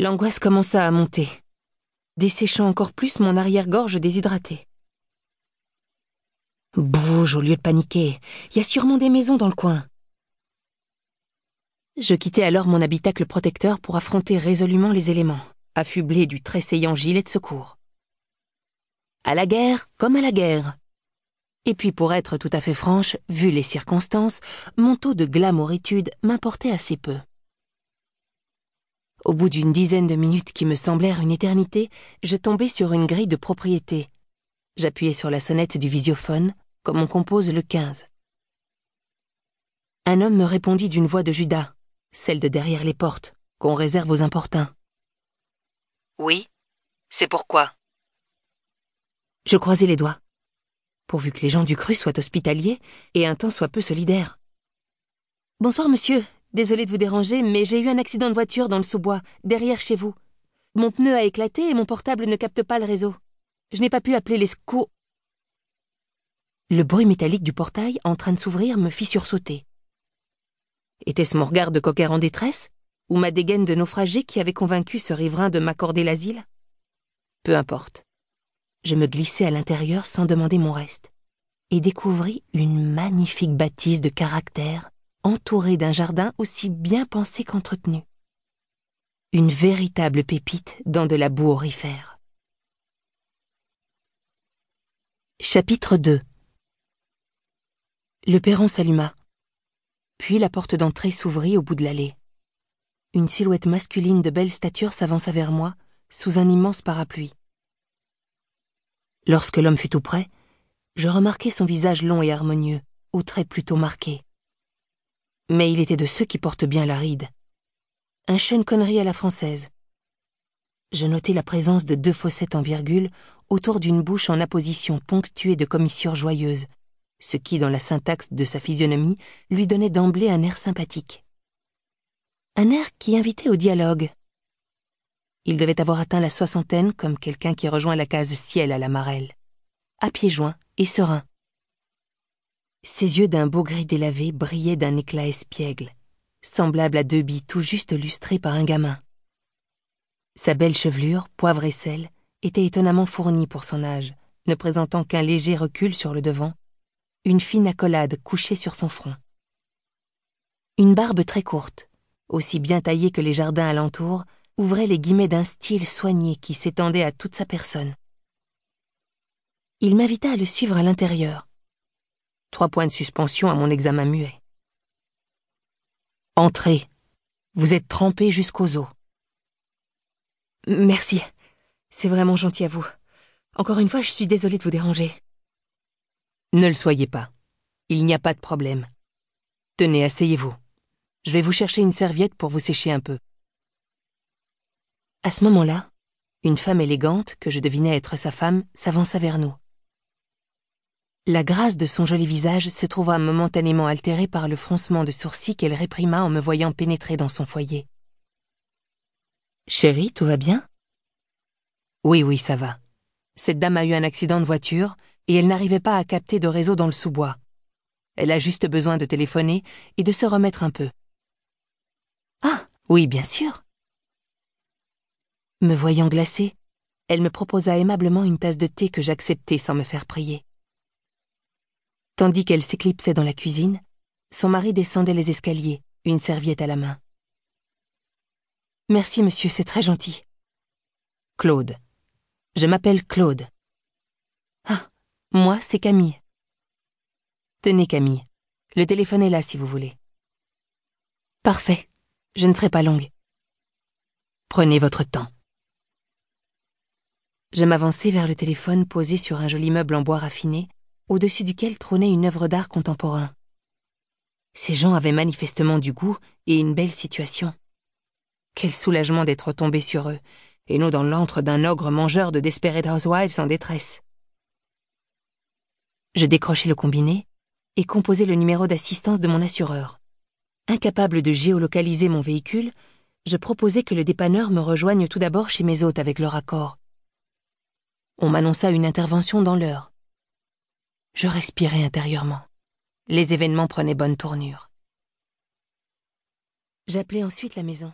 L'angoisse commença à monter, desséchant encore plus mon arrière-gorge déshydratée. Bouge au lieu de paniquer, il y a sûrement des maisons dans le coin. Je quittai alors mon habitacle protecteur pour affronter résolument les éléments, affublé du tressaillant gilet de secours. À la guerre comme à la guerre. Et puis pour être tout à fait franche, vu les circonstances, mon taux de glamouritude m'importait assez peu. Au bout d'une dizaine de minutes qui me semblèrent une éternité, je tombai sur une grille de propriété. J'appuyai sur la sonnette du visiophone, comme on compose le 15. Un homme me répondit d'une voix de Judas, celle de derrière les portes, qu'on réserve aux importuns. Oui, c'est pourquoi Je croisai les doigts, pourvu que les gens du cru soient hospitaliers et un temps soit peu solidaires. Bonsoir, monsieur. Désolé de vous déranger, mais j'ai eu un accident de voiture dans le sous-bois, derrière chez vous. Mon pneu a éclaté et mon portable ne capte pas le réseau. Je n'ai pas pu appeler les secours. Le bruit métallique du portail en train de s'ouvrir me fit sursauter. Était-ce mon regard de coquère en détresse ou ma dégaine de naufragé qui avait convaincu ce riverain de m'accorder l'asile? Peu importe. Je me glissai à l'intérieur sans demander mon reste et découvris une magnifique bâtisse de caractère entourée d'un jardin aussi bien pensé qu'entretenu. Une véritable pépite dans de la boue aurifère. Chapitre 2 Le perron s'alluma. Puis la porte d'entrée s'ouvrit au bout de l'allée. Une silhouette masculine de belle stature s'avança vers moi, sous un immense parapluie. Lorsque l'homme fut tout près, je remarquai son visage long et harmonieux, aux traits plutôt marqués. Mais il était de ceux qui portent bien la ride. Un Sean Connery à la française. Je notai la présence de deux fossettes en virgule autour d'une bouche en apposition ponctuée de commissures joyeuses, ce qui, dans la syntaxe de sa physionomie, lui donnait d'emblée un air sympathique. Un air qui invitait au dialogue. Il devait avoir atteint la soixantaine comme quelqu'un qui rejoint la case ciel à la marelle, à pieds joints et serein. Ses yeux d'un beau gris délavé brillaient d'un éclat espiègle, semblable à deux billes tout juste lustrées par un gamin. Sa belle chevelure, poivre et sel, était étonnamment fournie pour son âge, ne présentant qu'un léger recul sur le devant une fine accolade couchée sur son front. Une barbe très courte, aussi bien taillée que les jardins alentours, ouvrait les guillemets d'un style soigné qui s'étendait à toute sa personne. Il m'invita à le suivre à l'intérieur. Trois points de suspension à mon examen muet. Entrez. Vous êtes trempé jusqu'aux os. Merci. C'est vraiment gentil à vous. Encore une fois, je suis désolée de vous déranger. Ne le soyez pas. Il n'y a pas de problème. Tenez, asseyez-vous. Je vais vous chercher une serviette pour vous sécher un peu. À ce moment-là, une femme élégante, que je devinais être sa femme, s'avança vers nous. La grâce de son joli visage se trouva momentanément altérée par le froncement de sourcils qu'elle réprima en me voyant pénétrer dans son foyer. Chérie, tout va bien? Oui, oui, ça va. Cette dame a eu un accident de voiture, et elle n'arrivait pas à capter de réseau dans le sous-bois. Elle a juste besoin de téléphoner et de se remettre un peu. Ah, oui, bien sûr. Me voyant glacée, elle me proposa aimablement une tasse de thé que j'acceptai sans me faire prier. Tandis qu'elle s'éclipsait dans la cuisine, son mari descendait les escaliers, une serviette à la main. Merci, monsieur, c'est très gentil. Claude. Je m'appelle Claude. Ah, moi, c'est Camille. Tenez, Camille. Le téléphone est là si vous voulez. Parfait. Je ne serai pas longue. Prenez votre temps. Je m'avançai vers le téléphone posé sur un joli meuble en bois raffiné, au-dessus duquel trônait une œuvre d'art contemporain. Ces gens avaient manifestement du goût et une belle situation. Quel soulagement d'être tombé sur eux, et non dans l'antre d'un ogre mangeur de Desperate Housewives en détresse. Je décrochai le combiné et composai le numéro d'assistance de mon assureur. Incapable de géolocaliser mon véhicule, je proposai que le dépanneur me rejoigne tout d'abord chez mes hôtes avec leur accord. On m'annonça une intervention dans l'heure. Je respirai intérieurement. Les événements prenaient bonne tournure. J'appelai ensuite la maison.